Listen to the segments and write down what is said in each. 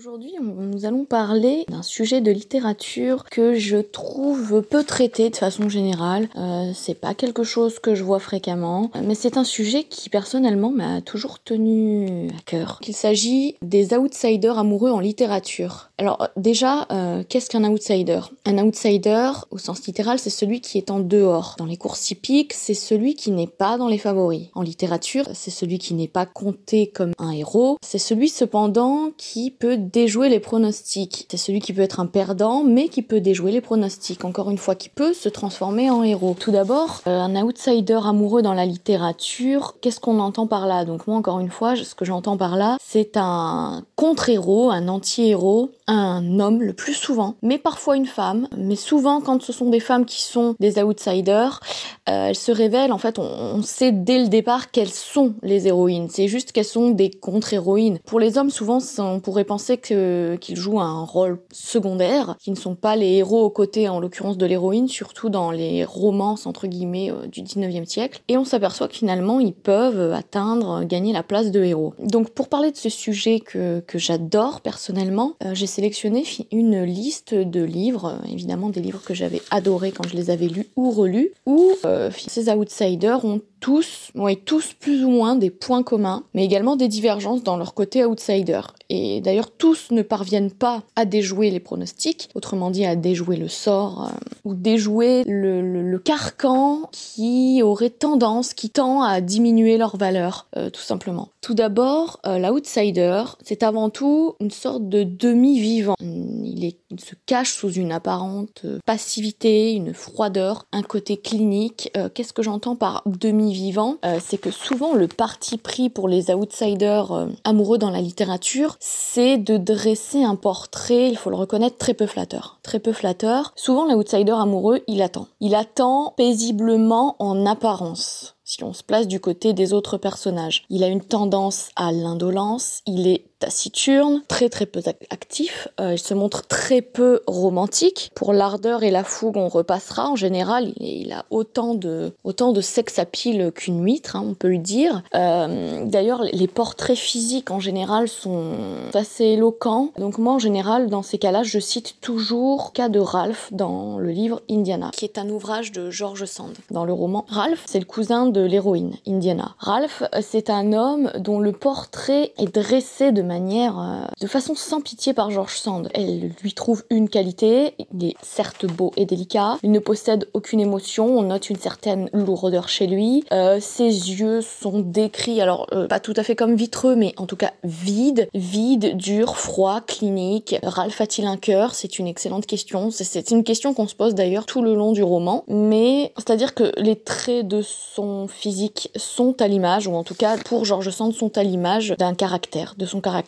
Aujourd'hui, nous allons parler d'un sujet de littérature que je trouve peu traité de façon générale. Euh, c'est pas quelque chose que je vois fréquemment, mais c'est un sujet qui personnellement m'a toujours tenu à cœur. Il s'agit des outsiders amoureux en littérature. Alors déjà, euh, qu'est-ce qu'un outsider? Un outsider, au sens littéral, c'est celui qui est en dehors. Dans les courses hippiques, c'est celui qui n'est pas dans les favoris. En littérature, c'est celui qui n'est pas compté comme un héros. C'est celui cependant qui peut déjouer les pronostics. C'est celui qui peut être un perdant, mais qui peut déjouer les pronostics. Encore une fois, qui peut se transformer en héros. Tout d'abord, euh, un outsider amoureux dans la littérature, qu'est-ce qu'on entend par là? Donc moi, encore une fois, ce que j'entends par là, c'est un contre-héros, un anti-héros, un homme le plus souvent, mais parfois une femme. Mais souvent, quand ce sont des femmes qui sont des outsiders, euh, elles se révèlent, en fait, on, sait dès le départ quelles sont les héroïnes. C'est juste qu'elles sont des contre-héroïnes. Pour les hommes, souvent, on pourrait penser qu'ils jouent un rôle secondaire, qui ne sont pas les héros aux côtés, en l'occurrence de l'héroïne, surtout dans les romances, entre guillemets, euh, du 19e siècle. Et on s'aperçoit que finalement, ils peuvent atteindre, gagner la place de héros. Donc, pour parler de ce sujet que, que j'adore personnellement, euh, j'ai sélectionné une liste de livres, évidemment des livres que j'avais adorés quand je les avais lus ou relus, où euh, ces outsiders ont tous, ouais, tous plus ou moins des points communs, mais également des divergences dans leur côté outsider. Et d'ailleurs, tous ne parviennent pas à déjouer les pronostics, autrement dit à déjouer le sort euh, ou déjouer le, le, carcan qui aurait tendance, qui tend à diminuer leur valeur, euh, tout simplement. Tout d'abord, euh, l'outsider, c'est avant tout une sorte de demi-vivant. Il, est, il se cache sous une apparente passivité, une froideur, un côté clinique. Qu'est-ce que j'entends par demi vivant, euh, c'est que souvent le parti pris pour les outsiders euh, amoureux dans la littérature, c'est de dresser un portrait, il faut le reconnaître, très peu flatteur. Très peu flatteur. Souvent l'outsider amoureux, il attend. Il attend paisiblement en apparence si on se place du côté des autres personnages. Il a une tendance à l'indolence, il est taciturne, très très peu actif, euh, il se montre très peu romantique. Pour l'ardeur et la fougue, on repassera. En général, il, a autant de, autant de sexe à pile qu'une huître, hein, on peut le dire. Euh, d'ailleurs, les portraits physiques en général sont assez éloquents. Donc moi, en général, dans ces cas-là, je cite toujours cas de Ralph dans le livre Indiana, qui est un ouvrage de George Sand. Dans le roman, Ralph, c'est le cousin de l'héroïne, Indiana. Ralph, c'est un homme dont le portrait est dressé de euh, de façon sans pitié par George Sand. Elle lui trouve une qualité, il est certes beau et délicat, il ne possède aucune émotion, on note une certaine lourdeur chez lui, euh, ses yeux sont décrits, alors euh, pas tout à fait comme vitreux, mais en tout cas vide, vide, dur, froid, clinique. Ralph a-t-il un cœur? C'est une excellente question. C'est une question qu'on se pose d'ailleurs tout le long du roman, mais c'est-à-dire que les traits de son physique sont à l'image, ou en tout cas pour George Sand sont à l'image d'un caractère, de son caractère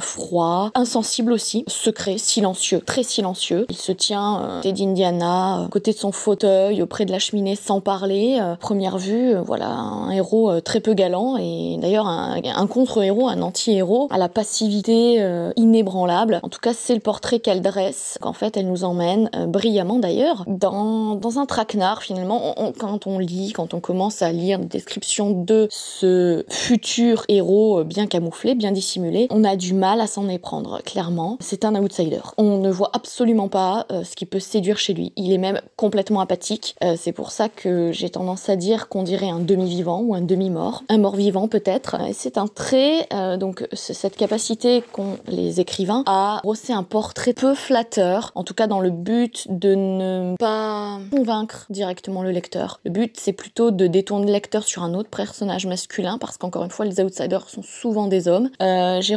froid, insensible aussi, secret, silencieux, très silencieux. Il se tient euh, tête d'Indiana, euh, côté de son fauteuil, auprès de la cheminée sans parler. Euh, première vue, voilà, un héros très peu galant et d'ailleurs un, contre-héros, un anti-héros à la passivité inébranlable. En tout cas, c'est le portrait qu'elle dresse. Qu'en fait, elle nous emmène brillamment d'ailleurs dans, dans un traquenard finalement. quand on lit, quand on commence à lire des descriptions de ce futur héros bien camouflé, bien dissimulé, on a du mal à s'en éprendre, clairement. C'est un outsider. On ne voit absolument pas euh, ce qui peut séduire chez lui. Il est même complètement apathique. Euh, c'est pour ça que j'ai tendance à dire qu'on dirait un demi-vivant ou un demi-mort. Un mort-vivant peut-être. C'est un trait, euh, donc cette capacité qu'ont les écrivains à brosser un portrait peu flatteur, en tout cas dans le but de ne pas convaincre directement le lecteur. Le but c'est plutôt de détourner le lecteur sur un autre personnage masculin parce qu'encore une fois les outsiders sont souvent des hommes.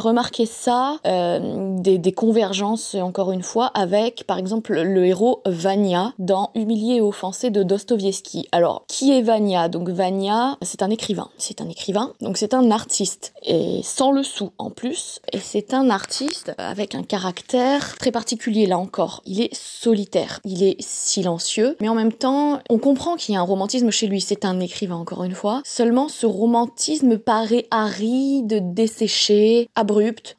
Remarqué ça, euh, des, convergences, encore une fois, avec, par exemple, le héros Vania dans Humilié et offensé de Dostoevsky. Alors, qui est Vania? Donc, Vania, c'est un écrivain. C'est un écrivain, donc c'est un artiste. Et sans le sou, en plus. Et c'est un artiste avec un caractère très particulier, là encore. Il est solitaire, il est silencieux, mais en même temps, on comprend qu'il y a un romantisme chez lui. C'est un écrivain, encore une fois. Seulement, ce romantisme paraît aride, desséché,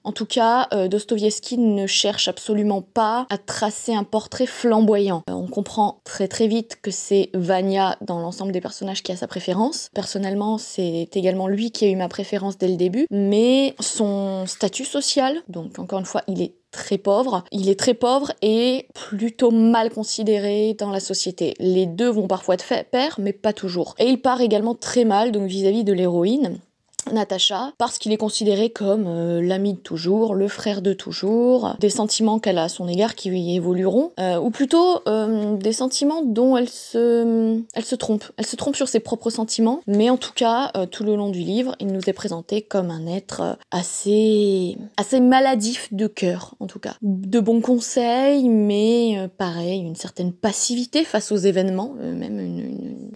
en tout cas, euh, Dostoevsky ne cherche absolument pas à tracer un portrait flamboyant. Euh, on comprend très très vite que c'est Vania dans l'ensemble des personnages qui a sa préférence. Personnellement, c'est également lui qui a eu ma préférence dès le début, mais son statut social, donc encore une fois, il est très pauvre. Il est très pauvre et plutôt mal considéré dans la société. Les deux vont parfois de pair, mais pas toujours. Et il part également très mal donc vis-à-vis de l'héroïne. Natacha parce qu'il est considéré comme euh, l'ami de toujours, le frère de toujours, des sentiments qu'elle a à son égard qui évolueront, euh, ou plutôt euh, des sentiments dont elle se, elle se trompe. Elle se trompe sur ses propres sentiments, mais en tout cas, tout le long du livre, il nous est présenté comme un être assez, assez maladif de cœur, en tout cas. De bons conseils, mais pareil, une certaine passivité face aux événements, même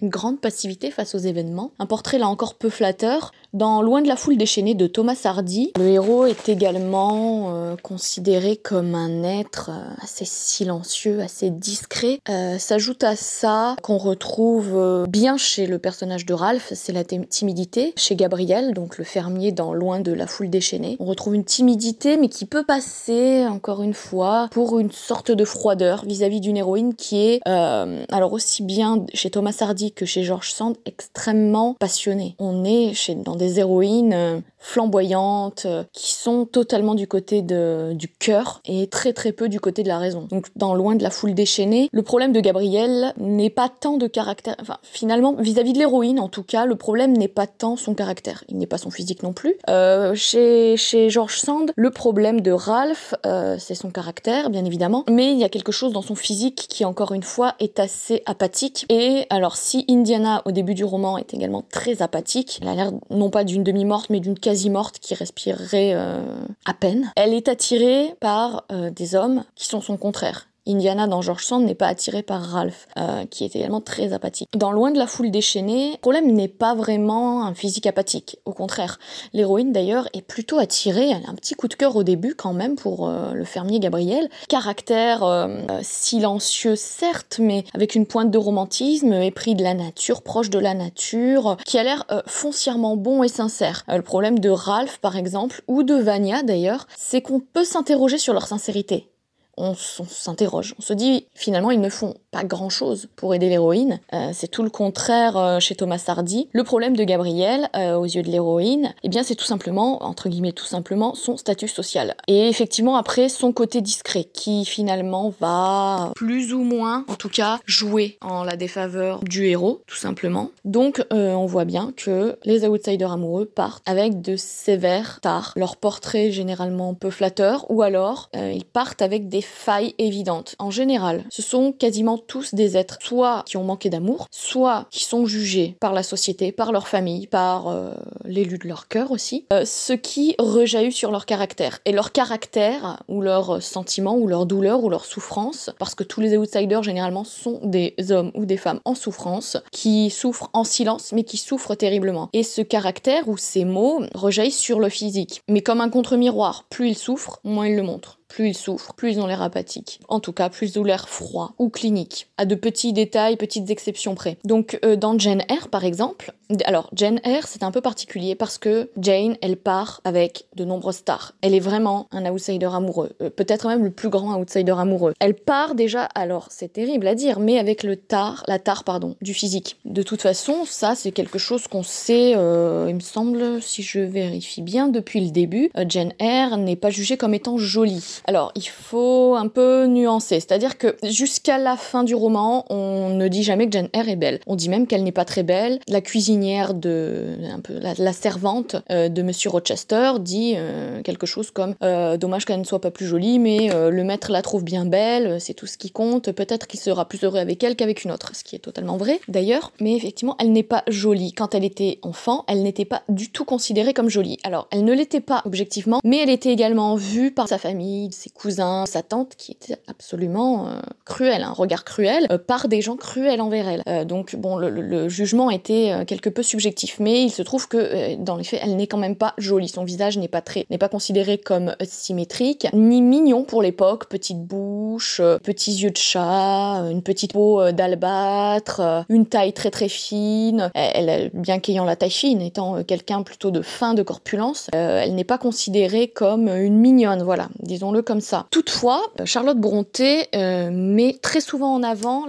une grande passivité face aux événements. Un portrait là encore peu flatteur. Dans Loin de la foule déchaînée de Thomas Hardy, le héros est également euh, considéré comme un être euh, assez silencieux, assez discret. Euh, s'ajoute à ça qu'on retrouve bien chez le personnage de Ralph, c'est la timidité. Chez Gabriel, donc le fermier dans Loin de la foule déchaînée, on retrouve une timidité mais qui peut passer, encore une fois, pour une sorte de froideur vis-à-vis d'une héroïne qui est, alors aussi bien chez Thomas Hardy que chez George Sand, extrêmement passionnée. On est dans des héroïnes euh, flamboyantes, euh, qui sont totalement du côté de, du cœur et très très peu du côté de la raison. Donc dans Loin de la foule déchaînée, le problème de Gabriel n'est pas tant de caractère, enfin finalement vis-à-vis de l'héroïne en tout cas, le problème n'est pas tant son caractère, il n'est pas son physique non plus. Euh, chez, chez George Sand, le problème de Ralph, c'est son caractère bien évidemment, mais il y a quelque chose dans son physique qui encore une fois est assez apathique. Et alors si Indiana au début du roman est également très apathique, elle a l'air non pas d'une demi-morte, mais d'une quasi-morte qui respirerait euh, à peine. Elle est attirée par euh, des hommes qui sont son contraire. Indiana dans George Sand n'est pas attirée par Ralph, euh, qui est également très apathique. Dans Loin de la foule déchaînée, le problème n'est pas vraiment un physique apathique. Au contraire, l'héroïne d'ailleurs est plutôt attirée. Elle a un petit coup de cœur au début quand même pour euh, le fermier Gabriel. Caractère euh, silencieux certes, mais avec une pointe de romantisme, épris de la nature, proche de la nature, qui a l'air foncièrement bon et sincère. le problème de Ralph par exemple, ou de Vania d'ailleurs, c'est qu'on peut s'interroger sur leur sincérité on, s'interroge. On se dit, finalement, ils ne font pas grand-chose pour aider l'héroïne. Euh, c'est tout le contraire euh, chez Thomas Hardy. Le problème de Gabriel, euh, aux yeux de l'héroïne, eh bien, c'est tout simplement, entre guillemets, tout simplement, son statut social. Et effectivement, après, son côté discret, qui finalement va plus ou moins, en tout cas, jouer en la défaveur du héros, tout simplement. Donc, on voit bien que les outsiders amoureux partent avec de sévères tares. Leur portrait généralement peu flatteur, ou alors, ils partent avec des failles évidentes. En général, ce sont quasiment tous des êtres soit qui ont manqué d'amour, soit qui sont jugés par la société, par leur famille, par euh, l'élu de leur cœur aussi, euh, ce qui rejaillit sur leur caractère. Et leur caractère, ou leurs sentiments, ou leur douleur, ou leur souffrance, parce que tous les outsiders généralement sont des hommes ou des femmes en souffrance, qui souffrent en silence, mais qui souffrent terriblement. Et ce caractère ou ces mots rejaillissent sur le physique. Mais comme un contre-miroir, plus ils souffrent, moins ils le montrent plus ils souffrent, plus ils ont l'air apathiques. En tout cas, plus ils ont l'air froid ou clinique, à de petits détails, petites exceptions près. Donc euh, dans Jane Eyre par exemple, alors Jane Eyre c'est un peu particulier parce que Jane elle part avec de nombreuses stars. Elle est vraiment un outsider amoureux, euh, peut-être même le plus grand outsider amoureux. Elle part déjà, alors c'est terrible à dire, mais avec le tar, la tare pardon, du physique. De toute façon, ça c'est quelque chose qu'on sait, euh, il me semble, si je vérifie bien depuis le début, Jane Eyre n'est pas jugée comme étant jolie. Alors, il faut un peu nuancer, c'est-à-dire que jusqu'à la fin du roman, on ne dit jamais que Jane Eyre est belle. On dit même qu'elle n'est pas très belle. La cuisinière de, un peu la, servante euh, de Monsieur Rochester dit euh, quelque chose comme euh, dommage qu'elle ne soit pas plus jolie, mais le maître la trouve bien belle, c'est tout ce qui compte. Peut-être qu'il sera plus heureux avec elle qu'avec une autre, ce qui est totalement vrai d'ailleurs. Mais effectivement, elle n'est pas jolie. Quand elle était enfant, elle n'était pas du tout considérée comme jolie. Alors, elle ne l'était pas objectivement, mais elle était également vue par sa famille ses cousins, sa tante, qui était absolument euh, cruelle, un regard cruel, euh, par des gens cruels envers elle. Euh, donc bon, le, jugement était quelque peu subjectif, mais il se trouve que dans les faits, elle n'est quand même pas jolie. Son visage n'est pas très, n'est pas considéré comme symétrique, ni mignon pour l'époque. Petite bouche, petits yeux de chat, une petite peau d'albâtre, une taille très très fine. Elle, bien qu'ayant la taille fine, étant quelqu'un plutôt de fin de corpulence, elle n'est pas considérée comme une mignonne, voilà, disons disons-le comme ça. Toutefois, Charlotte Brontë met très souvent en avant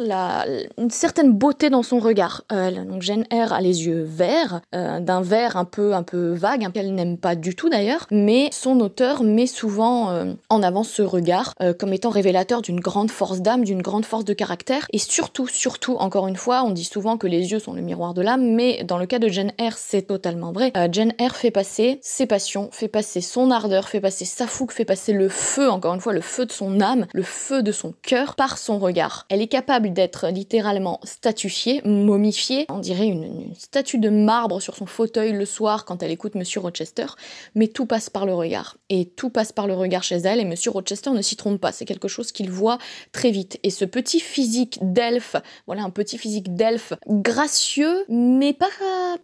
une certaine beauté dans son regard. donc Jane Eyre a les yeux verts, d'un vert un peu, un peu vague, qu'elle n'aime pas du tout d'ailleurs, mais son auteur met souvent en avant ce regard comme étant révélateur d'une grande force d'âme, d'une grande force de caractère, et surtout, surtout, encore une fois, on dit souvent que les yeux sont le miroir de l'âme, mais dans le cas de Jane Eyre, c'est totalement vrai. Euh, Jane Eyre fait passer ses passions, fait passer son ardeur, fait passer sa fougue, fait passer le feu, encore une fois, le feu de son âme, le feu de son cœur par son regard. Elle est capable d'être littéralement statufiée, momifiée, on dirait une, statue de marbre sur son fauteuil le soir quand elle écoute Monsieur Rochester, mais tout passe par le regard. Et tout passe par le regard chez elle, et Monsieur Rochester ne s'y trompe pas, c'est quelque chose qu'il voit très vite. Et ce petit physique d'elfe, voilà un petit physique d'elfe gracieux, mais pas,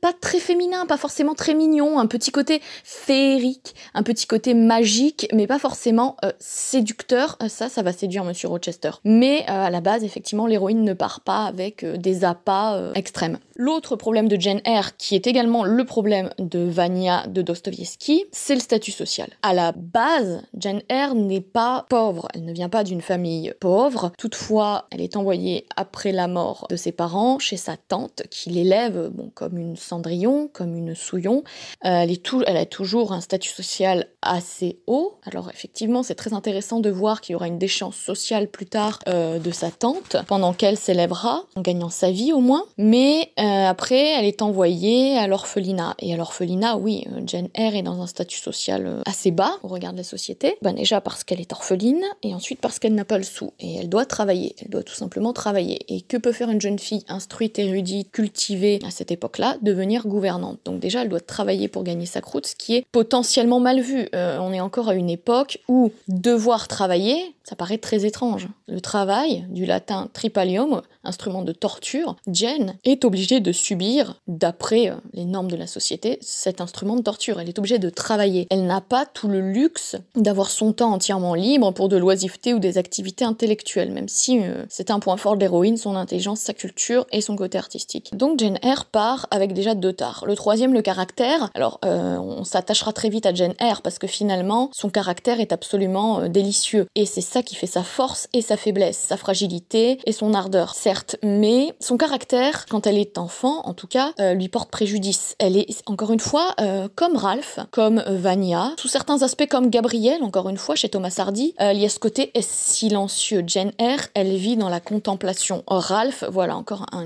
pas très féminin, pas forcément très mignon, un petit côté féerique, un petit côté magique, mais pas forcément euh, séducteur. Euh, ça, ça va séduire Monsieur Rochester. Mais euh, à la base, effectivement, l'héroïne ne part pas avec des appâts extrêmes. L'autre problème de Jane Eyre, qui est également le problème de Vania de Dostoevsky, c'est le statut social. À la base, Jane Eyre n'est pas pauvre, elle ne vient pas d'une famille pauvre. Toutefois, elle est envoyée après la mort de ses parents chez sa tante, qui l'élève comme une Cendrillon, comme une Souillon. Elle, est tout, elle a toujours un statut social assez haut. Alors effectivement, très intéressant de voir qu'il y aura une déchéance sociale plus tard euh, de sa tante, pendant qu'elle s'élèvera, en gagnant sa vie au moins. Mais euh, après, elle est envoyée à l'orphelinat. Et à l'orphelinat, oui, euh, Jane Eyre est dans un statut social assez bas au regard de la société. Ben déjà parce qu'elle est orpheline, et ensuite parce qu'elle n'a pas le sou. Et elle doit travailler, elle doit tout simplement travailler. Et que peut faire une jeune fille instruite, érudite, cultivée à cette époque-là Devenir gouvernante? Donc déjà, elle doit travailler pour gagner sa croûte, ce qui est potentiellement mal vu. on est encore à une époque où devoir travailler, ça paraît très étrange. Le travail, du latin tripalium, instrument de torture, Jane est obligée de subir, d'après euh, les normes de la société, cet instrument de torture. Elle est obligée de travailler. Elle n'a pas tout le luxe d'avoir son temps entièrement libre pour de l'oisiveté ou des activités intellectuelles, même si euh, c'est un point fort de l'héroïne, son intelligence, sa culture et son côté artistique. Donc Jane Eyre part avec déjà deux tares. Le troisième, le caractère. Alors, euh, on s'attachera très vite à Jane Eyre parce que finalement, son caractère est absolument délicieux. Et c'est ça qui fait sa force et sa faiblesse, sa fragilité et son ardeur, mais son caractère, quand elle est enfant en tout cas, euh, lui porte préjudice. Elle est encore une fois euh, comme Ralph, comme Vania, sous certains aspects comme Gabrielle, encore une fois chez Thomas Hardy, euh, il y a ce côté silencieux? Jane Eyre, elle vit dans la contemplation. Ralph, voilà encore un,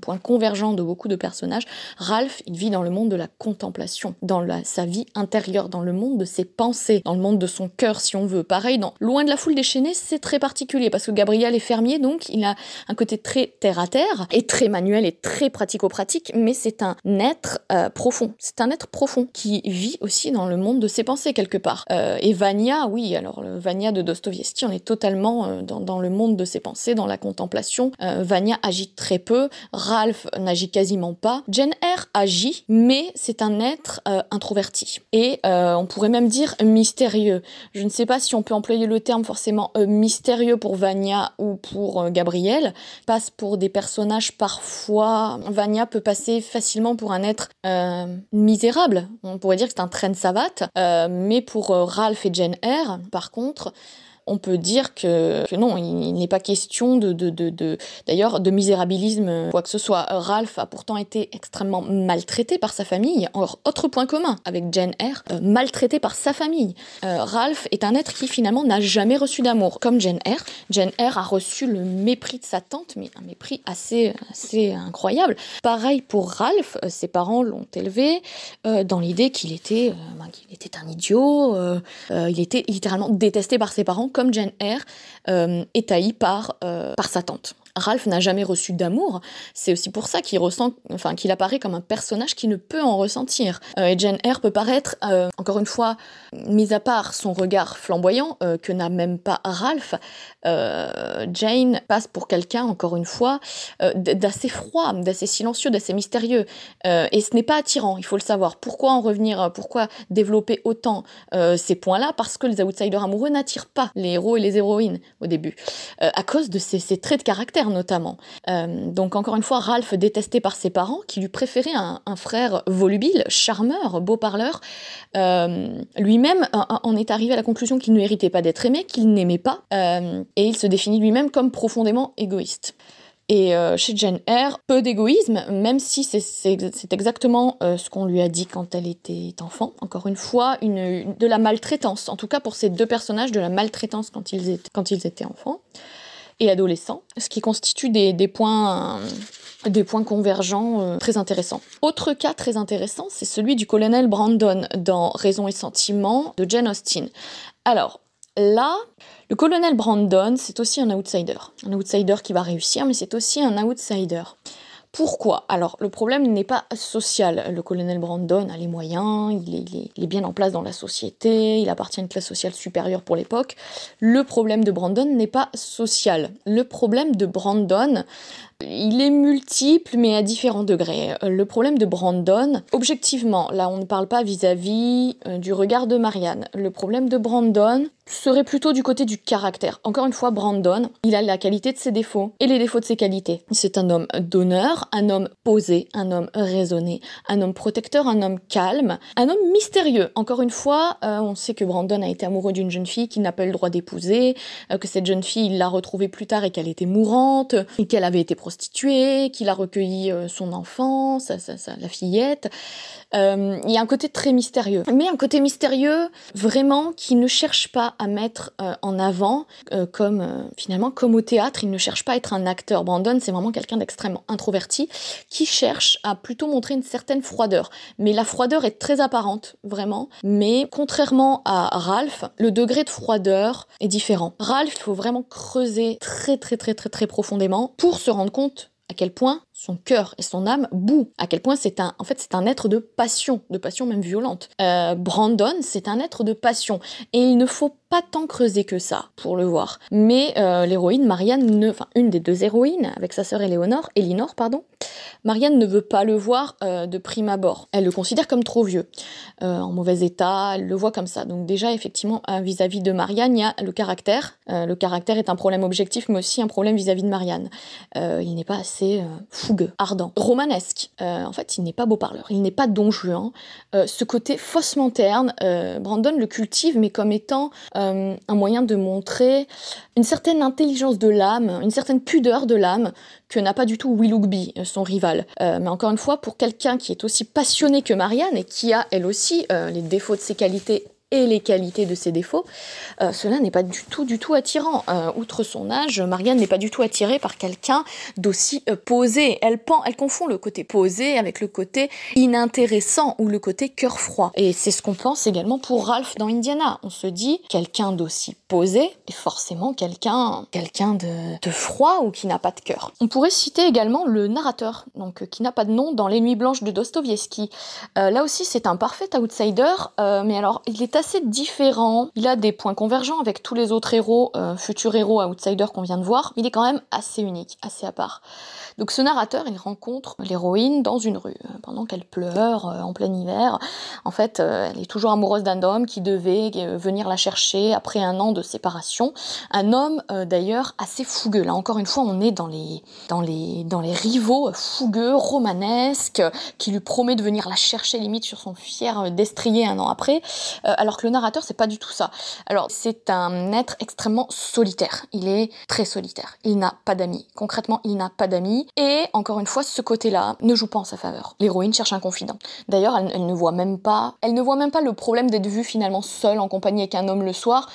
point convergent de beaucoup de personnages. Ralph, il vit dans le monde de la contemplation, dans sa vie intérieure, dans le monde de ses pensées, dans le monde de son cœur si on veut. Pareil, dans Loin de la foule déchaînée, c'est très particulier parce que Gabriel est fermier, donc il a un côté très terre à terre et très manuel et très pratico-pratique, mais c'est un être euh, profond. C'est un être profond qui vit aussi dans le monde de ses pensées quelque part. Euh, et Vania, oui, alors le Vania de Dostoevsky, on est totalement euh, dans, le monde de ses pensées, dans la contemplation. Vania agit très peu, Ralph n'agit quasiment pas. Jane Eyre agit, mais c'est un être introverti. Et on pourrait même dire mystérieux. Je ne sais pas si on peut employer le terme forcément mystérieux pour Vania ou pour Gabriel. Passe pour des personnages parfois Vania peut passer facilement pour un être euh, misérable. On pourrait dire que c'est un train de savate. Euh, mais pour euh, Ralph et Jane Eyre, par contre, on peut dire que, non, il, n'est pas question de, d'ailleurs de misérabilisme quoi que ce soit. Ralph a pourtant été extrêmement maltraité par sa famille. Alors, autre point commun avec Jane Eyre, euh, maltraité par sa famille. Euh, Ralph est un être qui finalement n'a jamais reçu d'amour, comme Jane Eyre. Jane Eyre a reçu le mépris de sa tante, mais un mépris assez, assez incroyable. Pareil pour Ralph, euh, ses parents l'ont élevé dans l'idée qu'il était, ben, qu'il était un idiot, il était littéralement détesté par ses parents comme Jane Eyre, euh, est haï par, euh, par sa tante. Ralph n'a jamais reçu d'amour. C'est aussi pour ça qu'il ressent, enfin, qu'il apparaît comme un personnage qui ne peut en ressentir. Euh, et Jane Eyre peut paraître, euh, encore une fois, mis à part son regard flamboyant euh, que n'a même pas Ralph, Jane passe pour quelqu'un, encore une fois, d'assez froid, d'assez silencieux, d'assez mystérieux. et ce n'est pas attirant, il faut le savoir. Pourquoi en revenir, pourquoi développer autant ces points-là? Parce que les outsiders amoureux n'attirent pas les héros et les héroïnes au début, à cause de ces traits de caractère notamment. Euh, donc encore une fois, Ralph détesté par ses parents, qui lui préféraient un, frère volubile, charmeur, beau parleur, euh, lui-même en est arrivé à la conclusion qu'il ne méritait pas d'être aimé, qu'il n'aimait pas, et il se définit lui-même comme profondément égoïste. Et euh, chez Jane Eyre, peu d'égoïsme, même si c'est exactement euh, ce qu'on lui a dit quand elle était enfant. Encore une fois, de la maltraitance. En tout cas, pour ces deux personnages, de la maltraitance quand ils étaient enfants et adolescents, ce qui constitue des, des points convergents euh, très intéressants. Autre cas très intéressant, c'est celui du colonel Brandon dans Raison et Sentiment de Jane Austen. Alors, là, le colonel Brandon, c'est aussi un outsider. Un outsider qui va réussir, mais c'est aussi un outsider. Pourquoi? Alors, le problème n'est pas social. Le colonel Brandon a les moyens, il est, bien en place dans la société, il appartient à une classe sociale supérieure pour l'époque. Le problème de Brandon n'est pas social. Le problème de Brandon, il est multiple, mais à différents degrés. Le problème de Brandon, objectivement, là on ne parle pas vis-à-vis euh, du regard de Marianne. Le problème de Brandon serait plutôt du côté du caractère. Encore une fois, Brandon, il a la qualité de ses défauts et les défauts de ses qualités. C'est un homme d'honneur, un homme posé, un homme raisonné, un homme protecteur, un homme calme, un homme mystérieux. Encore une fois, euh, on sait que Brandon a été amoureux d'une jeune fille qu'il n'a pas eu le droit d'épouser, euh, que cette jeune fille, il l'a retrouvée plus tard et qu'elle était mourante, qu'elle avait été prostituée, qu'il a recueilli euh, son enfant, sa, la fillette. Euh, il y a un côté très mystérieux. Mais un côté mystérieux, vraiment, qui ne cherche pas à mettre euh, en avant, comme finalement, comme au théâtre, il ne cherche pas à être un acteur. Brandon, c'est vraiment quelqu'un d'extrêmement introverti, qui cherche à plutôt montrer une certaine froideur. Mais la froideur est très apparente, vraiment. Mais contrairement à Ralph, le degré de froideur est différent. Ralph, il faut vraiment creuser très très très très très profondément pour se rendre compte à quel point son cœur et son âme bouent, à quel point c'est un, en fait, c'est un être de passion, de passion même violente. Euh, Brandon, c'est un être de passion, et il ne faut pas tant creuser que ça pour le voir. Mais euh, l'héroïne Marianne, ne, enfin une des deux héroïnes avec sa sœur Éléonore, Elinor pardon, Marianne ne veut pas le voir euh, de prime abord. Elle le considère comme trop vieux, en mauvais état. Elle le voit comme ça. Donc déjà effectivement vis-à-vis de Marianne, il y a le caractère. le caractère est un problème objectif, mais aussi un problème vis-à-vis de Marianne. il n'est pas assez fougueux, ardent, romanesque. Euh, en fait, il n'est pas beau parleur, il n'est pas don juan. Euh, ce côté faussement terne, euh, Brandon le cultive, mais comme étant un moyen de montrer une certaine intelligence de l'âme, une certaine pudeur de l'âme que n'a pas du tout Willoughby, son rival. mais encore une fois, pour quelqu'un qui est aussi passionné que Marianne et qui a elle aussi les défauts de ses qualités et les qualités de ses défauts, euh, cela n'est pas du tout, du tout attirant. Euh, outre son âge, Marianne n'est pas du tout attirée par quelqu'un d'aussi euh, posé. Elle, elle confond le côté posé avec le côté inintéressant ou le côté cœur froid. Et c'est ce qu'on pense également pour Ralph dans Indiana. On se dit, quelqu'un d'aussi posé est forcément quelqu'un quelqu'un de, de, froid ou qui n'a pas de cœur. On pourrait citer également le narrateur, donc qui n'a pas de nom dans Les Nuits Blanches de Dostoevsky. là aussi, c'est un parfait outsider, mais alors il est assez différent. Il a des points convergents avec tous les autres héros, euh, futurs héros outsiders qu'on vient de voir. Il est quand même assez unique, assez à part. Donc ce narrateur, il rencontre l'héroïne dans une rue, euh, pendant qu'elle pleure euh, en plein hiver. En fait, elle est toujours amoureuse d'un homme qui devait venir la chercher après un an de séparation. Un homme d'ailleurs assez fougueux. Là encore une fois, on est dans les, dans les, dans les rivaux fougueux, romanesques, qui lui promet de venir la chercher limite sur son fier destrier un an après alors que le narrateur, c'est pas du tout ça. Alors, c'est un être extrêmement solitaire. Il est très solitaire. Il n'a pas d'amis. Concrètement, il n'a pas d'amis. Et encore une fois, ce côté-là ne joue pas en sa faveur. L'héroïne cherche un confident. D'ailleurs, elle, ne voit même pas, elle ne voit même pas le problème d'être vue finalement seule en compagnie avec un homme le soir.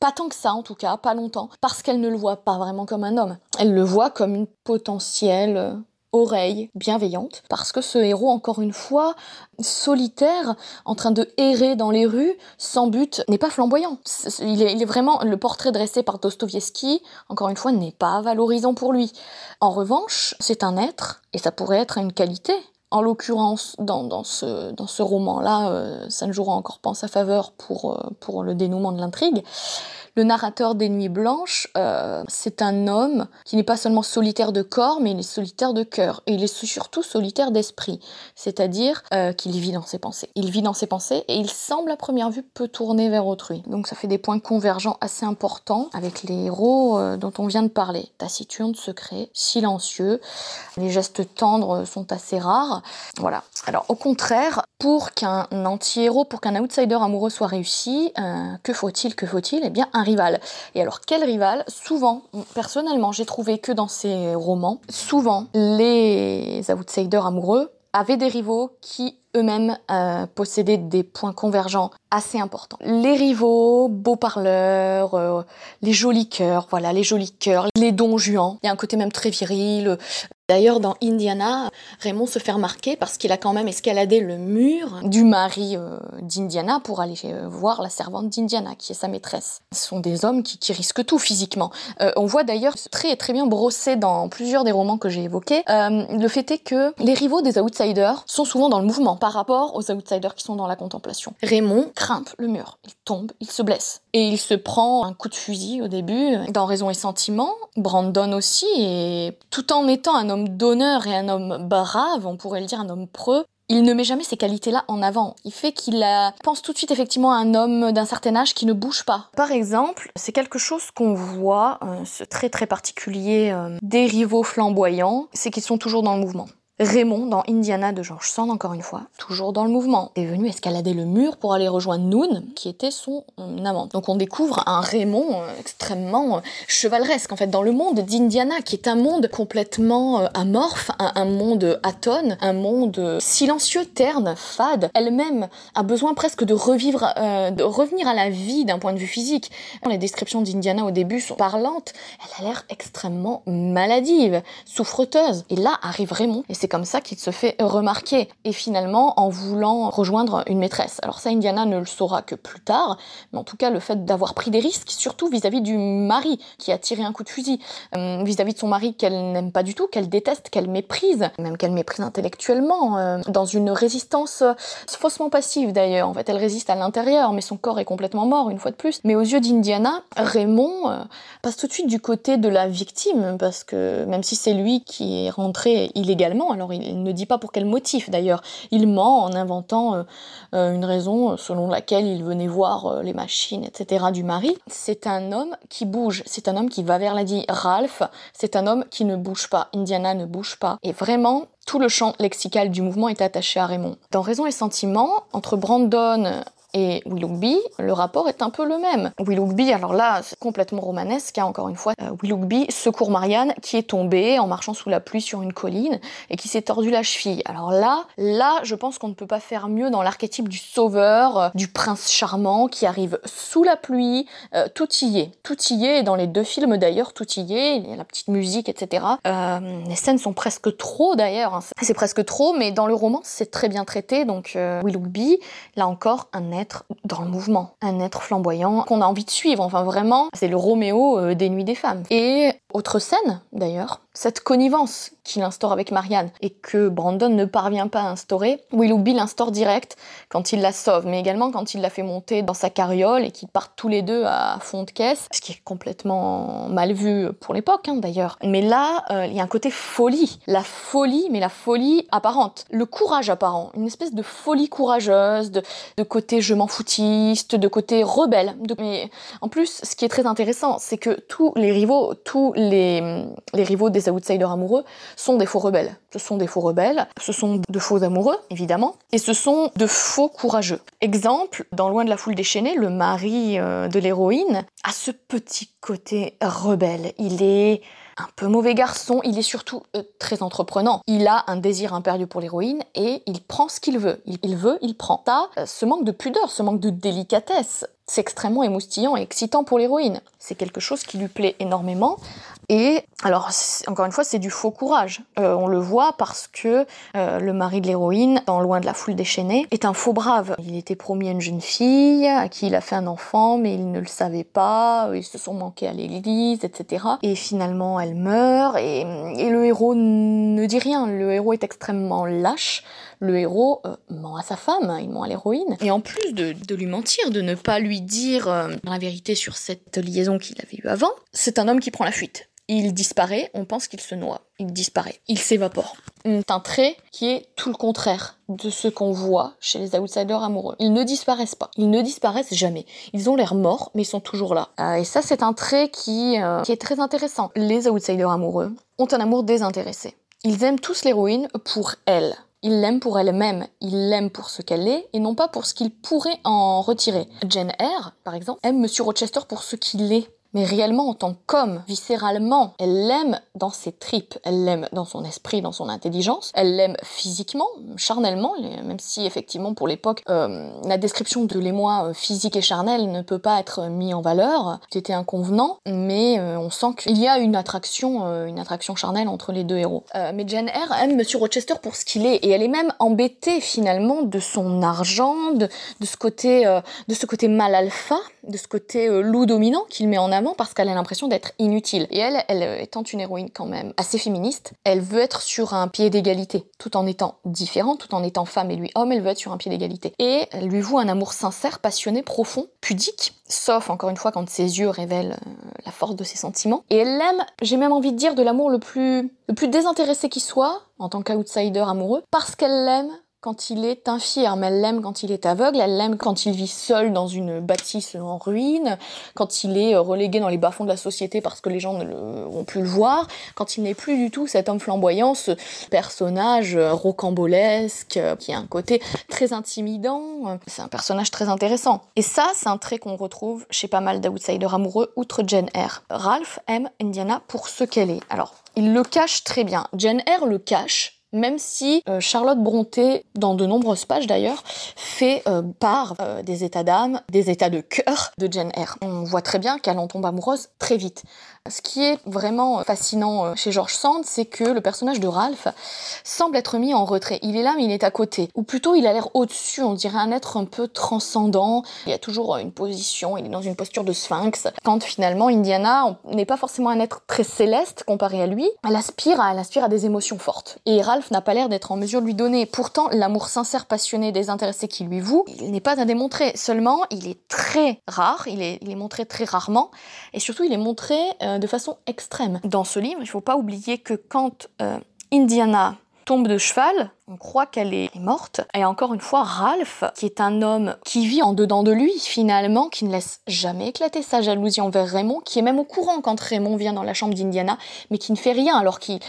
Pas tant que ça en tout cas, pas longtemps, parce qu'elle ne le voit pas vraiment comme un homme. Elle le voit comme une potentielle oreille bienveillante, parce que ce héros, encore une fois, solitaire, en train de errer dans les rues, sans but, n'est pas flamboyant. Il est, vraiment, le portrait dressé par Dostoevsky, encore une fois, n'est pas valorisant pour lui. En revanche, c'est un être, et ça pourrait être une qualité, En l'occurrence, dans, dans, ce, dans ce roman-là, euh, ça ne jouera encore pas en sa faveur pour, euh, pour le dénouement de l'intrigue. Le narrateur des Nuits Blanches, euh, c'est un homme qui n'est pas seulement solitaire de corps, mais il est solitaire de cœur. Et il est surtout solitaire d'esprit. C'est-à-dire euh, qu'il vit dans ses pensées. Il vit dans ses pensées et il semble à première vue peu tourner vers autrui. Donc ça fait des points convergents assez importants avec les héros dont on vient de parler. Taciturne, secret, silencieux. Les gestes tendres sont assez rares. Voilà. Alors au contraire, pour qu'un anti-héros, pour qu'un outsider amoureux soit réussi, que faut-il, que faut-il? Eh bien, un rival. Et alors quel rival? Souvent, personnellement, j'ai trouvé que dans ces romans, souvent les outsiders amoureux avaient des rivaux qui eux-mêmes euh, possédaient des points convergents assez importants. Les rivaux, beaux parleurs, euh, les jolis cœurs, voilà, les jolis cœurs, les dons juants. Il y a un côté même très viril, D'ailleurs, dans Indiana, Raymond se fait remarquer parce qu'il a quand même escaladé le mur du mari euh, d'Indiana pour aller euh, voir la servante d'Indiana, qui est sa maîtresse. Ce sont des hommes qui, risquent tout physiquement. Euh, on voit d'ailleurs très très bien brossé dans plusieurs des romans que j'ai évoqués. le fait est que les rivaux des outsiders sont souvent dans le mouvement par rapport aux outsiders qui sont dans la contemplation. Raymond grimpe le mur, il tombe, il se blesse et il se prend un coup de fusil au début dans Raison et Sentiment. Brandon aussi, et tout en étant un homme d'honneur et un homme brave, on pourrait le dire un homme preux, il ne met jamais ces qualités-là en avant. Il fait qu'il pense tout de suite effectivement à un homme d'un certain âge qui ne bouge pas. Par exemple, c'est quelque chose qu'on voit, euh, ce très très particulier euh, des rivaux flamboyants, c'est qu'ils sont toujours dans le mouvement. Raymond, dans Indiana de George Sand, encore une fois, toujours dans le mouvement, est venu escalader le mur pour aller rejoindre Noon, qui était son euh, amante. Donc on découvre un Raymond euh, extrêmement euh, chevaleresque, en fait, dans le monde d'Indiana, qui est un monde complètement amorphe, un, monde atone, un monde silencieux, terne, fade. Elle-même a besoin presque de revivre, de revenir à la vie d'un point de vue physique. Les descriptions d'Indiana au début sont parlantes. Elle a l'air extrêmement maladive, souffreteuse. Et là arrive Raymond, et c'est comme ça qu'il se fait remarquer. Et finalement, en voulant rejoindre une maîtresse. Alors ça, Indiana ne le saura que plus tard, mais en tout cas, le fait d'avoir pris des risques, surtout vis-à-vis du mari qui a tiré un coup de fusil, euh, vis-à-vis de son mari qu'elle n'aime pas du tout, qu'elle déteste, qu'elle méprise, même qu'elle méprise intellectuellement, euh, dans une résistance euh, faussement passive d'ailleurs. En fait, elle résiste à l'intérieur, mais son corps est complètement mort une fois de plus. Mais aux yeux d'Indiana, Raymond passe tout de suite du côté de la victime, parce que même si c'est lui qui est rentré illégalement, alors il ne dit pas pour quel motif d'ailleurs. Il ment en inventant euh, euh, une raison selon laquelle il venait voir euh, les machines, etc. du mari. C'est un homme qui bouge, c'est un homme qui va vers la dit Ralph, c'est un homme qui ne bouge pas. Indiana ne bouge pas. Et vraiment, tout le champ lexical du mouvement est attaché à Raymond. Dans Raison et Sentiment, entre Brandon et Willoughby, le rapport est un peu le même. Willoughby, alors là, c'est complètement romanesque, hein, encore une fois. Euh, Willoughby secourt Marianne qui est tombée en marchant sous la pluie sur une colline et qui s'est tordu la cheville. Alors là, là, je pense qu'on ne peut pas faire mieux dans l'archétype du sauveur, euh, du prince charmant qui arrive sous la pluie, euh, tout y est. Tout y est, et dans les deux films d'ailleurs, tout y est, il y a la petite musique, etc. les scènes sont presque trop d'ailleurs, hein. c'est presque trop, mais dans le roman, c'est très bien traité, donc Willoughby, là encore, un être dans le mouvement, un être flamboyant qu'on a envie de suivre. Enfin vraiment, c'est le Roméo euh, des nuits des femmes. Et autre scène d'ailleurs, cette connivence qu'il instaure avec Marianne et que Brandon ne parvient pas à instaurer, Willoughby l'instaure direct quand il la sauve, mais également quand il la fait monter dans sa carriole et qu'ils partent tous les deux à fond de caisse, ce qui est complètement mal vu pour l'époque hein, d'ailleurs. Mais là, euh, il y a un côté folie, la folie, mais la folie apparente, le courage apparent, une espèce de folie courageuse, de, de côté je m'en foutiste, de côté rebelle. Mais en plus, ce qui est très intéressant, c'est que tous les rivaux, tous les, les rivaux des outsiders amoureux sont des faux rebelles. Ce sont des faux rebelles, ce sont de faux amoureux, évidemment, et ce sont de faux courageux. Exemple, dans Loin de la foule déchaînée, le mari euh, de l'héroïne a ce petit côté rebelle. Il est un peu mauvais garçon, il est surtout euh, très entreprenant. Il a un désir impérieux pour l'héroïne et il prend ce qu'il veut. Il, veut, il prend. Ça, euh, ce manque de pudeur, ce manque de délicatesse, c'est extrêmement émoustillant et excitant pour l'héroïne. c'est quelque chose qui lui plaît énormément. Et alors, encore une fois, c'est du faux courage. Euh, on le voit parce que euh, le mari de l'héroïne, dans Loin de la foule déchaînée, est un faux brave. Il était promis à une jeune fille à qui il a fait un enfant, mais il ne le savait pas. Ils se sont manqués à l'église, etc. Et finalement, elle meurt et, et le héros ne dit rien. Le héros est extrêmement lâche le héros euh, ment à sa femme, il ment à l'héroïne. Et en plus de, lui mentir, de ne pas lui dire euh, la vérité sur cette liaison qu'il avait eue avant, c'est un homme qui prend la fuite. Il disparaît, on pense qu'il se noie. Il disparaît, il s'évapore. C'est un trait qui est tout le contraire de ce qu'on voit chez les outsiders amoureux. Ils ne disparaissent pas, ils ne disparaissent jamais. Ils ont l'air morts, mais ils sont toujours là. Euh, et ça, c'est un trait qui, qui est très intéressant. Les outsiders amoureux ont un amour désintéressé. Ils aiment tous l'héroïne pour elle. Il l'aime pour elle-même, il l'aime pour ce qu'elle est et non pas pour ce qu'il pourrait en retirer. Jane Eyre, par exemple, aime Monsieur Rochester pour ce qu'il est mais réellement en tant qu'homme, viscéralement. Elle l'aime dans ses tripes, elle l'aime dans son esprit, dans son intelligence, elle l'aime physiquement, charnellement, même si effectivement pour l'époque, euh, la description de l'émoi euh, physique et charnel ne peut pas être mis en valeur, c'était inconvenant, mais euh, on sent qu'il y a une attraction, une attraction charnelle entre les deux héros. mais Jane Eyre aime Monsieur Rochester pour ce qu'il est, et elle est même embêtée finalement de son argent, de, de ce côté, de ce côté mal alpha, de ce côté loup dominant qu'il met en avant parce qu'elle a l'impression d'être inutile. Et elle, elle euh, étant une héroïne quand même assez féministe, elle veut être sur un pied d'égalité, tout en étant différente, tout en étant femme et lui homme, elle veut être sur un pied d'égalité. Et elle lui voue un amour sincère, passionné, profond, pudique, sauf encore une fois quand ses yeux révèlent euh, la force de ses sentiments. Et elle l'aime, j'ai même envie de dire, de l'amour le plus, le plus désintéressé qui soit, en tant qu'outsider amoureux, parce qu'elle l'aime quand il est infirme, elle l'aime quand il est aveugle, elle l'aime quand il vit seul dans une bâtisse en ruine, quand il est relégué dans les bas-fonds de la société parce que les gens ne le, ont plus le voir, quand il n'est plus du tout cet homme flamboyant, ce personnage rocambolesque qui a un côté très intimidant. C'est un personnage très intéressant. Et ça, c'est un trait qu'on retrouve chez pas mal d'outsiders amoureux outre Jane Eyre. Ralph aime Indiana pour ce qu'elle est. Alors, il le cache très bien. Jane Eyre le cache même si euh, Charlotte Brontë, dans de nombreuses pages d'ailleurs, fait euh, part euh, des états d'âme, des états de cœur de Jane Eyre. On voit très bien qu'elle en tombe amoureuse très vite. Ce qui est vraiment fascinant chez George Sand, c'est que le personnage de Ralph semble être mis en retrait. Il est là, mais il est à côté. Ou plutôt, il a l'air au-dessus, on dirait un être un peu transcendant. Il y a toujours une position, il est dans une posture de sphinx. Quand finalement, Indiana n'est pas forcément un être très céleste comparé à lui, elle aspire à, elle aspire à des émotions fortes. Et Ralph n'a pas l'air d'être en mesure de lui donner. Pourtant, l'amour sincère, passionné, désintéressé qui lui voue, il n'est pas à démontrer. Seulement, il est très rare, il est, montré très rarement, et surtout, il est montré euh, de façon extrême. Dans ce livre, il ne faut pas oublier que quand euh, Indiana tombe de cheval, on croit qu'elle est morte. Et encore une fois, Ralph, qui est un homme qui vit en dedans de lui, finalement, qui ne laisse jamais éclater sa jalousie envers Raymond, qui est même au courant quand Raymond vient dans la chambre d'Indiana, mais qui ne fait rien alors qu'il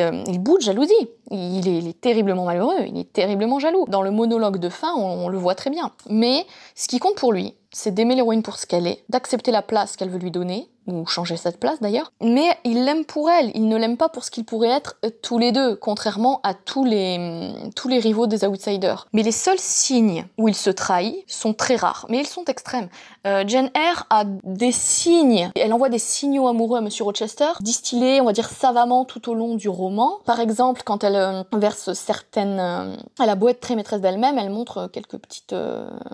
euh, bout de jalousie. Il est, terriblement malheureux, il est terriblement jaloux. Dans le monologue de fin, on le voit très bien. Mais ce qui compte pour lui, c'est d'aimer l'héroïne pour ce qu'elle est, d'accepter la place qu'elle veut lui donner, ou changer cette place d'ailleurs, mais il l'aime pour elle, il ne l'aime pas pour ce qu'ils pourraient être euh, tous les deux, contrairement à tous les, hum, tous les rivaux des outsiders. Mais les seuls signes où il se trahit sont très rares, mais ils sont extrêmes. Euh, Jane Eyre a des signes, elle envoie des signaux amoureux à Monsieur Rochester, distillés, on va dire savamment tout au long du roman. Par exemple, quand elle euh, verse certaines... elle a beau être très maîtresse d'elle-même, elle montre quelques petites,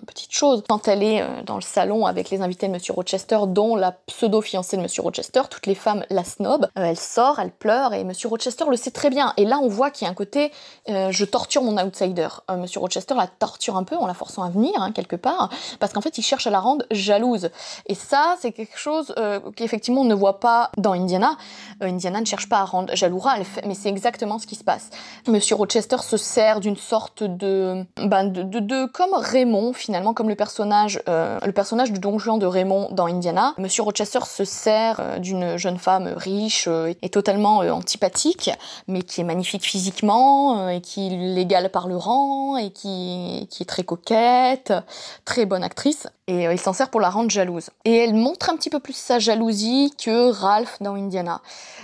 petites choses. Quand elle est dans le salon avec les invités de Monsieur Rochester, dont la pseudo-fiancée de Monsieur Rochester, toutes les femmes la snob, euh, elle sort, elle pleure et Monsieur Rochester le sait très bien. Et là on voit qu'il y a un côté euh, je torture mon outsider. Euh, Monsieur Rochester la torture un peu en la forçant à venir hein, quelque part, parce qu'en fait il cherche à la rendre jalouse. Et ça c'est quelque chose qu'effectivement on ne voit pas dans Indiana. Indiana ne cherche pas à rendre jaloux Ralph, mais c'est exactement ce qui se passe. Monsieur Rochester se sert d'une sorte de, ben, de, de, comme Raymond finalement, comme le personnage, le personnage du Don Juan de Raymond dans Indiana. Monsieur Rochester se euh, d'une jeune femme riche euh, et totalement euh, antipathique, mais qui est magnifique physiquement, et qui l'égale par le rang, et qui est très coquette, très bonne actrice. Et euh, il s'en sert pour la rendre jalouse. Et elle montre un petit peu plus sa jalousie que Ralph dans Indiana.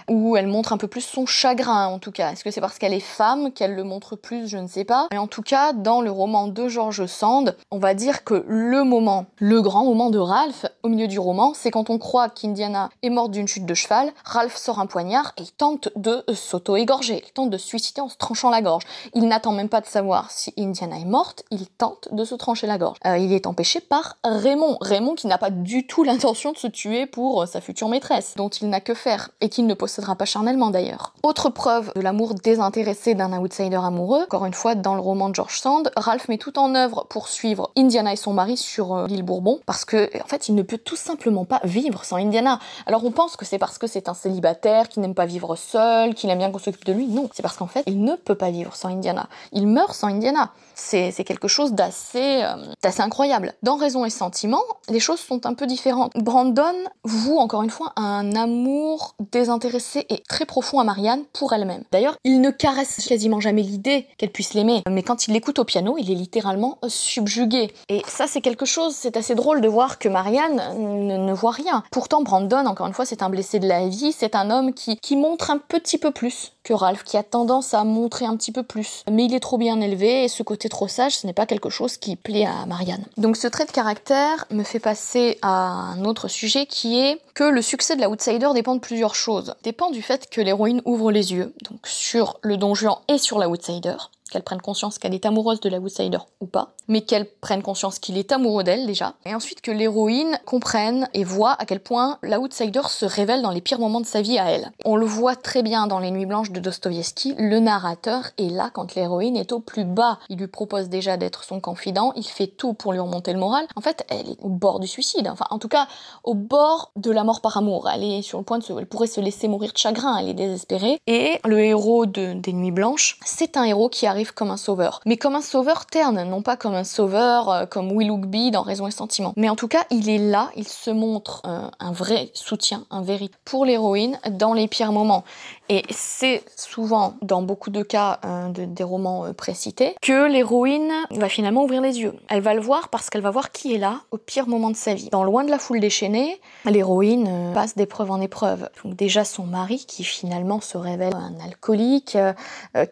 Ou elle montre un peu plus son chagrin en tout cas. Est-ce que c'est parce qu'elle est femme qu'elle le montre plus? Je ne sais pas. Mais en tout cas, dans le roman de George Sand, on va dire que le moment, le grand moment de Ralph, au milieu du roman, c'est quand on croit qu'Indiana est morte d'une chute de cheval, Ralph sort un poignard et il tente de s'auto-égorger. Il tente de se suicider en se tranchant la gorge. Il n'attend même pas de savoir si Indiana est morte, il tente de se trancher la gorge. Euh, il est empêché par Raymond. Raymond qui n'a pas du tout l'intention de se tuer pour euh, sa future maîtresse, dont il n'a que faire, et qu'il ne possédera pas charnellement d'ailleurs. Autre preuve de l'amour désintéressé d'un outsider amoureux, encore une fois dans le roman de George Sand, Ralph met tout en œuvre pour suivre Indiana et son mari sur euh, l'île Bourbon, parce que en fait il ne peut tout simplement pas vivre sans Indiana. Alors on pense que c'est parce que c'est un célibataire qui n'aime pas vivre seul, qu'il aime bien qu'on s'occupe de lui. Non, c'est parce qu'en fait il ne peut pas vivre sans Indiana. Il meurt sans Indiana. C'est quelque chose d'assez euh, incroyable. Dans Raison et Les choses sont un peu différentes. Brandon voue encore une fois un amour désintéressé et très profond à Marianne pour elle-même. D'ailleurs, il ne caresse quasiment jamais l'idée qu'elle puisse l'aimer, mais quand il l'écoute au piano, il est littéralement subjugué. Et ça, c'est quelque chose, c'est assez drôle de voir que Marianne ne, ne, voit rien. Pourtant, Brandon, encore une fois, c'est un blessé de la vie, c'est un homme qui, qui montre un petit peu plus que Ralph, qui a tendance à montrer un petit peu plus. Mais il est trop bien élevé et ce côté trop sage, ce n'est pas quelque chose qui plaît à Marianne. Donc ce trait de caractère me fait passer à un autre sujet qui est que le succès de la Outsider dépend de plusieurs choses. Dépend du fait que l'héroïne ouvre les yeux, donc sur le don et sur la Outsider qu'elle prenne conscience qu'elle est amoureuse de la outsider ou pas, mais qu'elle prenne conscience qu'il est amoureux d'elle déjà, et ensuite que l'héroïne comprenne et voit à quel point la outsider se révèle dans les pires moments de sa vie à elle. On le voit très bien dans Les Nuits Blanches de Dostoïevski, le narrateur est là quand l'héroïne est au plus bas. Il lui propose déjà d'être son confident, il fait tout pour lui remonter le moral. En fait, elle est au bord du suicide, enfin en tout cas au bord de la mort par amour. Elle est sur le point de se... Elle pourrait se laisser mourir de chagrin, elle est désespérée. Et le héros de... des Nuits Blanches, c'est un héros qui arrive comme un sauveur, mais comme un sauveur terne, non pas comme un sauveur euh, comme Willoughby dans Raison et Sentiment. Mais en tout cas, il est là, il se montre euh, un vrai soutien, un véritable pour l'héroïne dans les pires moments. Et c'est souvent, dans beaucoup de cas euh, de, des romans euh, précités, que l'héroïne va finalement ouvrir les yeux. Elle va le voir parce qu'elle va voir qui est là au pire moment de sa vie. Dans Loin de la foule déchaînée, l'héroïne euh, passe d'épreuve en épreuve. Donc déjà son mari qui finalement se révèle un alcoolique,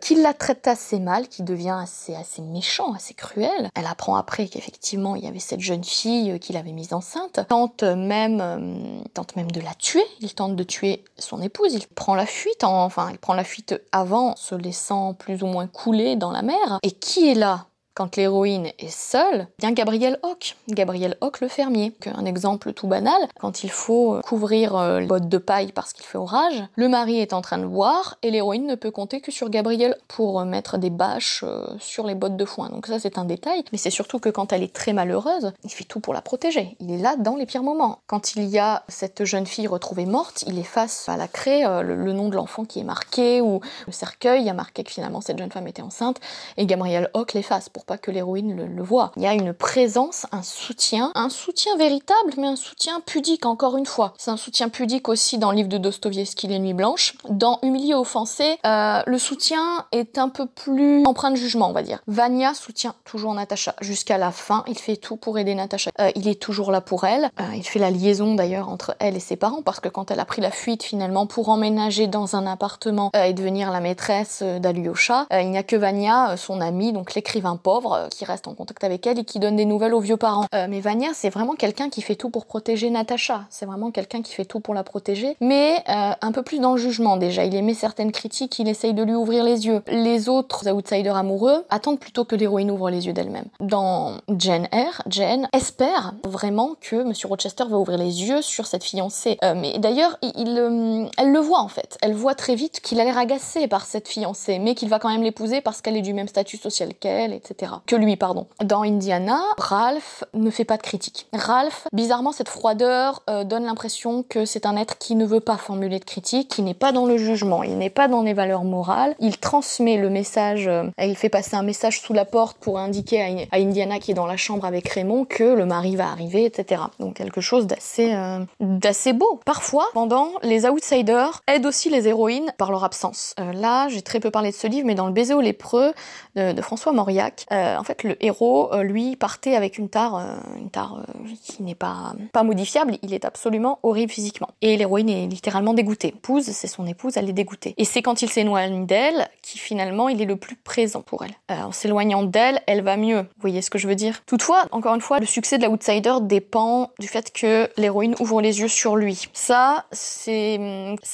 qui la traite assez mal, qui devient assez, assez méchant, assez cruel. Elle apprend après qu'effectivement il y avait cette jeune fille qui l'avait mise enceinte. Tente même, tente même de la tuer. Il tente de tuer son épouse. Il prend la fuite enfin, il prend la fuite avant, se laissant plus ou moins couler dans la mer. Et qui est là? Quand l'héroïne est seule, bien Gabriel Hock, Gabriel Hock le fermier. Un exemple tout banal, quand il faut couvrir euh, les bottes de paille parce qu'il fait orage, le mari est en train de boire et l'héroïne ne peut compter que sur Gabriel pour mettre des bâches euh, sur les bottes de foin. Donc ça c'est un détail, mais c'est surtout que quand elle est très malheureuse, il fait tout pour la protéger. Il est là dans les pires moments. Quand il y a cette jeune fille retrouvée morte, il efface à la craie euh, le, nom de l'enfant qui est marqué ou le cercueil a marqué que finalement cette jeune femme était enceinte et Gabriel Hock l'efface pour que l'héroïne le, voit. Il y a une présence, un soutien, un soutien véritable, mais un soutien pudique encore une fois. C'est un soutien pudique aussi dans le livre de Dostoevsky, Les Nuits Blanches. Dans Humilié offensé, euh, le soutien est un peu plus empreint de jugement, on va dire. Vania soutient toujours Natacha jusqu'à la fin. Il fait tout pour aider Natacha. Euh, il est toujours là pour elle. Euh, il fait la liaison d'ailleurs entre elle et ses parents parce que quand elle a pris la fuite finalement pour emménager dans un appartement et devenir la maîtresse d'Alyosha, il n'y a que Vania, son amie, donc l'écrivain pauvre euh, qui reste en contact avec elle et qui donne des nouvelles aux vieux parents. Euh, mais Vania, c'est vraiment quelqu'un qui fait tout pour protéger Natacha. C'est vraiment quelqu'un qui fait tout pour la protéger, mais euh, un peu plus dans le jugement déjà. Il émet certaines critiques, il essaye de lui ouvrir les yeux. Les autres outsiders amoureux attendent plutôt que l'héroïne ouvre les yeux d'elle-même. Dans Jane Eyre, Jane espère vraiment que Monsieur Rochester va ouvrir les yeux sur cette fiancée. mais d'ailleurs, il, elle le voit en fait. Elle voit très vite qu'il a l'air agacé par cette fiancée, mais qu'il va quand même l'épouser parce qu'elle est du même statut social qu'elle, etc que lui, pardon. Dans Indiana, Ralph ne fait pas de critique. Ralph, bizarrement, cette froideur euh, donne l'impression que c'est un être qui ne veut pas formuler de critique, qui n'est pas dans le jugement, il n'est pas dans les valeurs morales. Il transmet le message, euh, il fait passer un message sous la porte pour indiquer à, Indiana qui est dans la chambre avec Raymond que le mari va arriver, etc. Donc quelque chose d'assez euh, d'assez beau. Parfois, pendant les outsiders aident aussi les héroïnes par leur absence. là, j'ai très peu parlé de ce livre, mais dans le baiser au lépreux de, de François Mauriac, en fait, le héros, lui, partait avec une tare, une tare qui n'est pas, pas modifiable. Il est absolument horrible physiquement. Et l'héroïne est littéralement dégoûtée. Épouse, c'est son épouse, elle est dégoûtée. Et c'est quand il s'éloigne d'elle qui finalement il est le plus présent pour elle. en s'éloignant d'elle, elle va mieux. Vous voyez ce que je veux dire? Toutefois, encore une fois, le succès de l'outsider dépend du fait que l'héroïne ouvre les yeux sur lui. Ça, c'est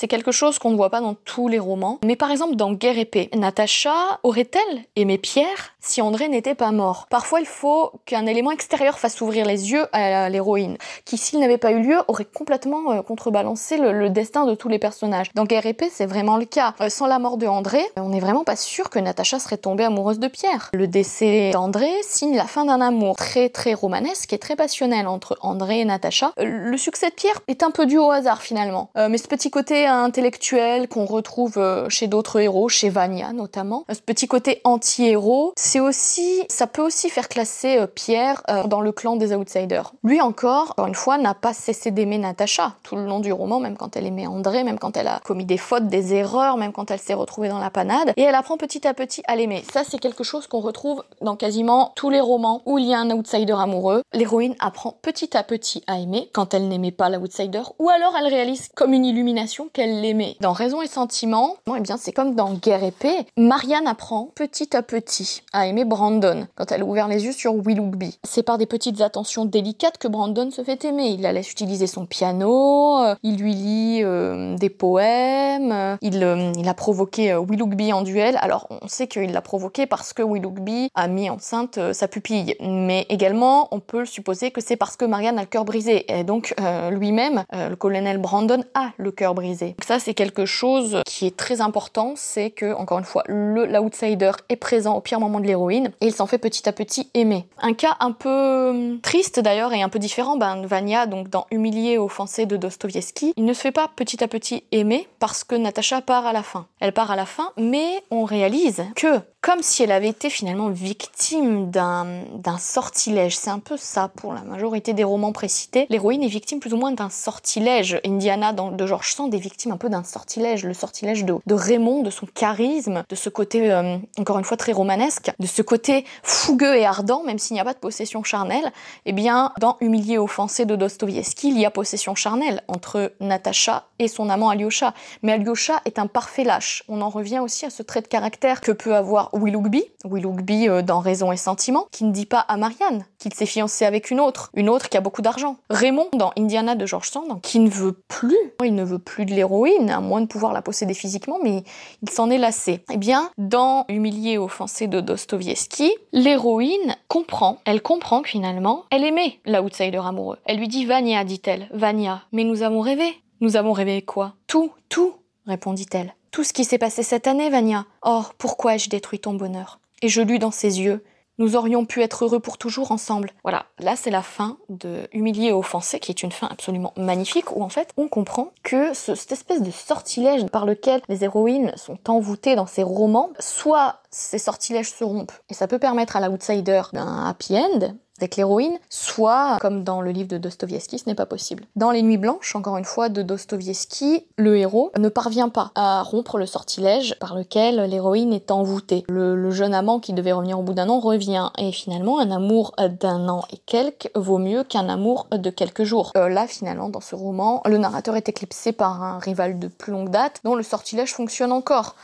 quelque chose qu'on ne voit pas dans tous les romans. Mais par exemple, dans Guerre épée, Natacha aurait-elle aimé Pierre si André n'était pas mort Parfois, il faut qu'un élément extérieur fasse ouvrir les yeux à l'héroïne, qui, s'il n'avait pas eu lieu, aurait complètement euh, contrebalancé le, destin de tous les personnages. Dans Guerre épée, c'est vraiment le cas. Euh, sans la mort de André, on n'est vraiment pas sûr que Natacha serait tombée amoureuse de Pierre. Le décès d'André signe la fin d'un amour très très romanesque et très passionnel entre André et Natacha. Euh, le succès de Pierre est un peu dû au hasard finalement, mais ce petit côté intellectuel qu'on retrouve chez d'autres héros, chez Vania notamment, ce petit côté anti-héros, c'est aussi, ça peut aussi faire classer Pierre dans le clan des outsiders. Lui encore, encore une fois, n'a pas cessé d'aimer Natacha tout le long du roman, même quand elle aimait André, même quand elle a commis des fautes, des erreurs, même quand elle s'est retrouvée dans la panade. Et elle apprend petit à petit à l'aimer. Ça, c'est quelque chose qu'on retrouve dans quasiment tous les romans où il y a un outsider amoureux. L'héroïne apprend petit à petit à aimer quand elle n'aimait pas l'outsider, ou alors elle réalise comme une illumination qu'elle l'aimait. Dans Raison et Sentiment, bon, eh bien, c'est comme dans Guerre épée. Marianne apprend petit à petit à aimer Brandon quand elle a ouvert les yeux sur Willoughby. C'est par des petites attentions délicates que Brandon se fait aimer. Il la laisse utiliser son piano, euh, il lui lit euh, des poèmes, euh, il, a provoqué Willoughby en duel. Alors on sait qu'il l'a provoqué parce que Willoughby a mis enceinte sa pupille, mais également on peut supposer que c'est parce que Marianne a le cœur brisé, et donc lui-même, le colonel Brandon a le cœur brisé. Donc ça c'est quelque chose qui est très important, c'est que encore une fois l'outsider est présent au pire moment de l'héroïne et il s'en fait petit à petit aimer. Un cas un peu triste d'ailleurs et un peu différent, ben Vania donc dans Humilié, offensé de Dostoïevski, il ne se fait pas petit à petit aimer parce que Natacha part à la fin. Elle part à la fin, mais on réalise que comme si elle avait été finalement victime d'un sortilège. C'est un peu ça pour la majorité des romans précités. L'héroïne est victime plus ou moins d'un sortilège. Indiana de George Sand est victime un peu d'un sortilège, le sortilège de, Raymond, de son charisme, de ce côté euh, encore une fois très romanesque, de ce côté fougueux et ardent, même s'il n'y a pas de possession charnelle. Eh bien, dans Humilié offensé de Dostoïevski, il y a possession charnelle entre Natacha et son amant Alyosha. Mais Alyosha est un parfait lâche. On en revient aussi à ce trait de caractère que peut avoir Willoughby, Willoughby euh, dans Raison et Sentiment, qui ne dit pas à Marianne qu'il s'est fiancé avec une autre, une autre qui a beaucoup d'argent. Raymond dans Indiana de George Sand, qui ne veut plus, il ne veut plus de l'héroïne, à moins de pouvoir la posséder physiquement, mais il s'en est lassé. Eh bien, dans Humilié et offensé de Dostoevsky, l'héroïne comprend, elle comprend que finalement, elle aimait l'outsider amoureux. Elle lui dit Vania, dit-elle, Vania, mais nous avons rêvé. Nous avons rêvé quoi? Tout, tout, répondit-elle. Tout ce qui s'est passé cette année, Vania. Oh, pourquoi ai-je détruit ton bonheur? Et je lus dans ses yeux. Nous aurions pu être heureux pour toujours ensemble. Voilà, là c'est la fin de Humilié et offensé, qui est une fin absolument magnifique, où en fait on comprend que cette espèce de sortilège par lequel les héroïnes sont envoûtées dans ces romans, soit ces sortilèges se rompent, et ça peut permettre à l'outsider d'un happy end, avec l'héroïne, soit, comme dans le livre de Dostoevsky, ce n'est pas possible. Dans Les Nuits Blanches, encore une fois, de Dostoevsky, le héros ne parvient pas à rompre le sortilège par lequel l'héroïne est envoûtée. Le, jeune amant qui devait revenir au bout d'un an revient, et finalement, un amour d'un an et quelques vaut mieux qu'un amour de quelques jours. Euh, là, finalement, dans ce roman, le narrateur est éclipsé par un rival de plus longue date, dont le sortilège fonctionne encore.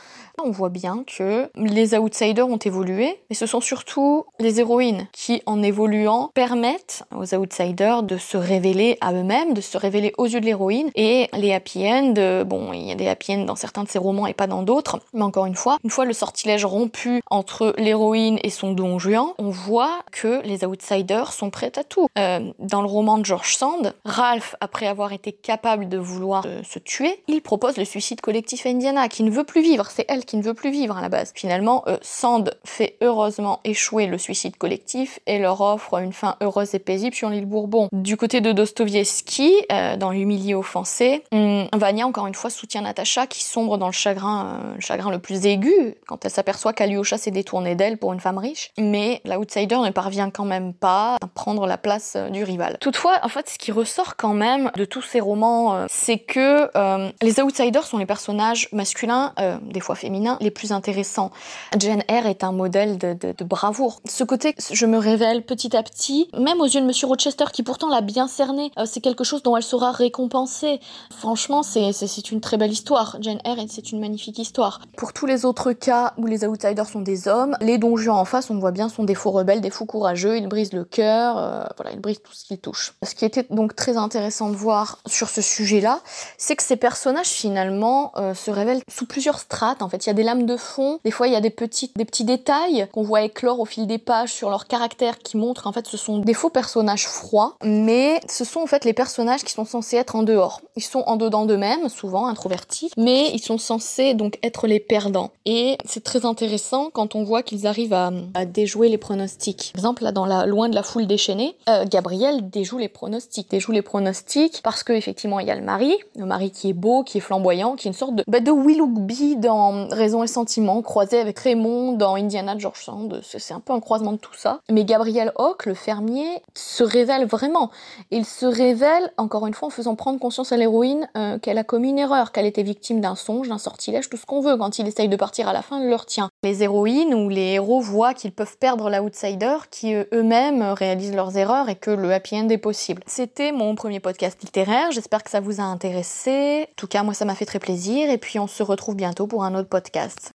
On voit bien que les outsiders ont évolué, mais ce sont surtout les héroïnes qui, en évoluant, permettent aux outsiders de se révéler à eux-mêmes, de se révéler aux yeux de l'héroïne. Et les happy end, euh, bon, il y a des happy end dans certains de ces romans et pas dans d'autres, mais encore une fois, une fois le sortilège rompu entre l'héroïne et son don juan, on voit que les outsiders sont prêts à tout. Euh, dans le roman de George Sand, Ralph, après avoir été capable de vouloir euh, se tuer, il propose le suicide collectif à Indiana, qui ne veut plus vivre. C'est elle qui ne veut plus vivre à la base. Finalement, euh, Sand fait heureusement échouer le suicide collectif et leur offre une fin heureuse et paisible sur l'île Bourbon. Du côté de Dostoevsky, euh, dans L'humilié offensé, Vania encore une fois soutient Natacha qui sombre dans le chagrin, euh, le chagrin le plus aigu quand elle s'aperçoit qu'Alyosha s'est détourné d'elle pour une femme riche. Mais l'outsider ne parvient quand même pas à prendre la place du rival. Toutefois, en fait, ce qui ressort quand même de tous ces romans, c'est que les outsiders sont les personnages masculins, des fois féminins les plus intéressants. Jane Eyre est un modèle de, bravoure. Ce côté, je me révèle petit à petit, même aux yeux de Monsieur Rochester, qui pourtant l'a bien cerné, euh, c'est quelque chose dont elle sera récompensée. Franchement, c'est une très belle histoire. Jane Eyre, c'est une magnifique histoire. Pour tous les autres cas où les outsiders sont des hommes, les donjons en face, on voit bien, sont des faux rebelles, des fous courageux, ils brisent le cœur, euh, voilà, ils brisent tout ce qu'ils touchent. Ce qui était donc très intéressant de voir sur ce sujet-là, c'est que ces personnages finalement euh, se révèlent sous plusieurs strates. En fait, il y a des lames de fond, des fois il y a des petits, des petits détails qu'on voit éclore au fil des pages sur leur caractère qui montrent en fait ce sont des faux personnages froids, mais ce sont en fait les personnages qui sont censés être en dehors. Ils sont en dedans d'eux-mêmes, souvent introvertis, mais ils sont censés donc être les perdants. Et c'est très intéressant quand on voit qu'ils arrivent à, déjouer les pronostics. Par exemple, là dans la loin de la foule déchaînée, euh, Gabriel déjoue les pronostics, déjoue les pronostics parce que effectivement il y a le mari, le mari qui est beau, qui est flamboyant, qui est une sorte de, bah, de Willoughby dans Raison et Sentiment, croisé avec Raymond dans Indiana George Sand. C'est un peu un croisement de tout ça. Mais Gabriel Hawke, le fermier, se révèle vraiment. Il se révèle, encore une fois, en faisant prendre conscience à l'héroïne euh, qu'elle a commis une erreur, qu'elle était victime d'un songe, d'un sortilège, tout ce qu'on veut. Quand il essaye de partir à la fin, il leur tient. Les héroïnes ou les héros voient qu'ils peuvent perdre l'outsider, qui euh, eux-mêmes réalisent leurs erreurs et que le happy end est possible. C'était mon premier podcast littéraire. J'espère que ça vous a intéressé. En tout cas, moi, ça m'a fait très plaisir. Et puis, on se retrouve bientôt pour un autre podcast.